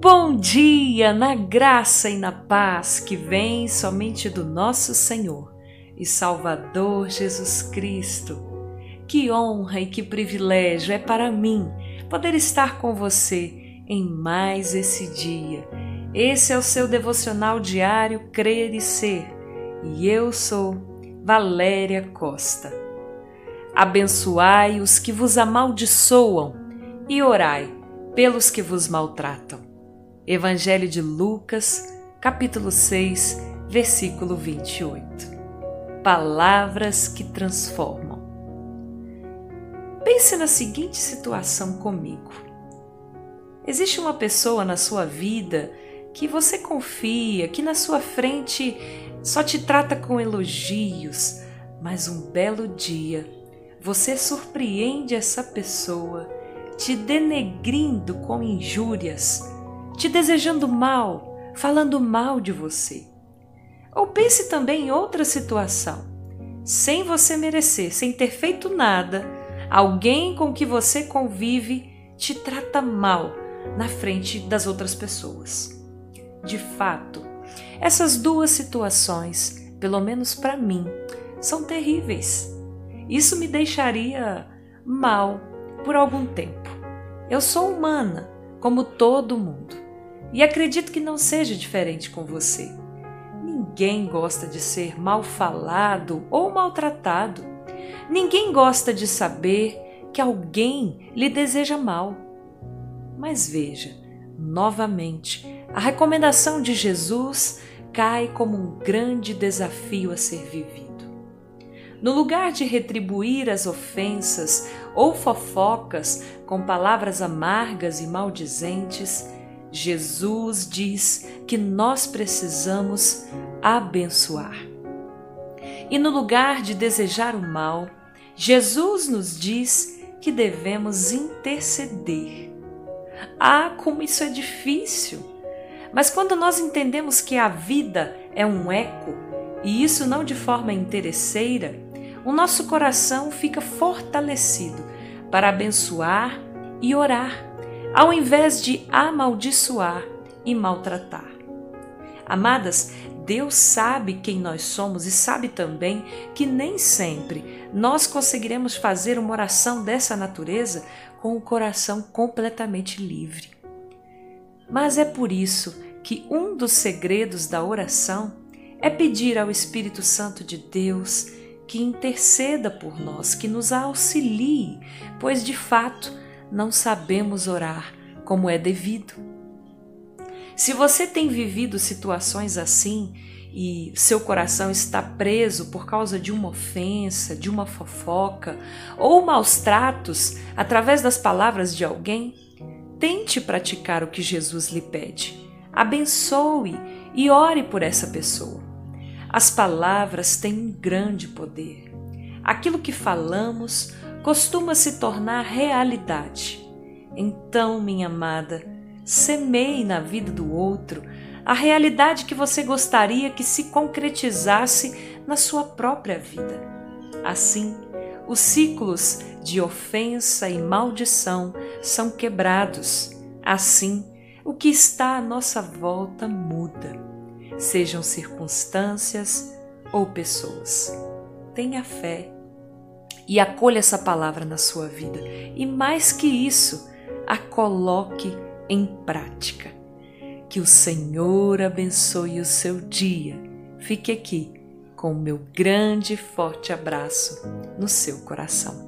Bom dia na graça e na paz que vem somente do nosso Senhor e Salvador Jesus Cristo. Que honra e que privilégio é para mim poder estar com você em mais esse dia. Esse é o seu devocional diário Crer e Ser e eu sou Valéria Costa. Abençoai os que vos amaldiçoam e orai pelos que vos maltratam. Evangelho de Lucas, capítulo 6, versículo 28. Palavras que transformam. Pense na seguinte situação comigo. Existe uma pessoa na sua vida que você confia, que na sua frente só te trata com elogios, mas um belo dia você surpreende essa pessoa te denegrindo com injúrias, te desejando mal, falando mal de você. Ou pense também em outra situação. Sem você merecer, sem ter feito nada, alguém com que você convive te trata mal na frente das outras pessoas. De fato, essas duas situações, pelo menos para mim, são terríveis. Isso me deixaria mal por algum tempo. Eu sou humana, como todo mundo, e acredito que não seja diferente com você. Ninguém gosta de ser mal falado ou maltratado. Ninguém gosta de saber que alguém lhe deseja mal. Mas veja, novamente, a recomendação de Jesus cai como um grande desafio a ser vivido. No lugar de retribuir as ofensas ou fofocas com palavras amargas e maldizentes, Jesus diz que nós precisamos abençoar. E no lugar de desejar o mal, Jesus nos diz que devemos interceder. Ah, como isso é difícil! Mas quando nós entendemos que a vida é um eco, e isso não de forma interesseira, o nosso coração fica fortalecido para abençoar e orar, ao invés de amaldiçoar e maltratar. Amadas, Deus sabe quem nós somos e sabe também que nem sempre nós conseguiremos fazer uma oração dessa natureza com o coração completamente livre. Mas é por isso que um dos segredos da oração é pedir ao Espírito Santo de Deus que interceda por nós, que nos auxilie, pois de fato não sabemos orar como é devido. Se você tem vivido situações assim e seu coração está preso por causa de uma ofensa, de uma fofoca ou maus tratos através das palavras de alguém, tente praticar o que Jesus lhe pede. Abençoe e ore por essa pessoa. As palavras têm um grande poder. Aquilo que falamos costuma se tornar realidade. Então, minha amada, semeie na vida do outro a realidade que você gostaria que se concretizasse na sua própria vida. Assim, os ciclos de ofensa e maldição são quebrados. Assim, o que está à nossa volta muda sejam circunstâncias ou pessoas. Tenha fé e acolha essa palavra na sua vida. E mais que isso, a coloque em prática. Que o Senhor abençoe o seu dia. Fique aqui com o meu grande e forte abraço no seu coração.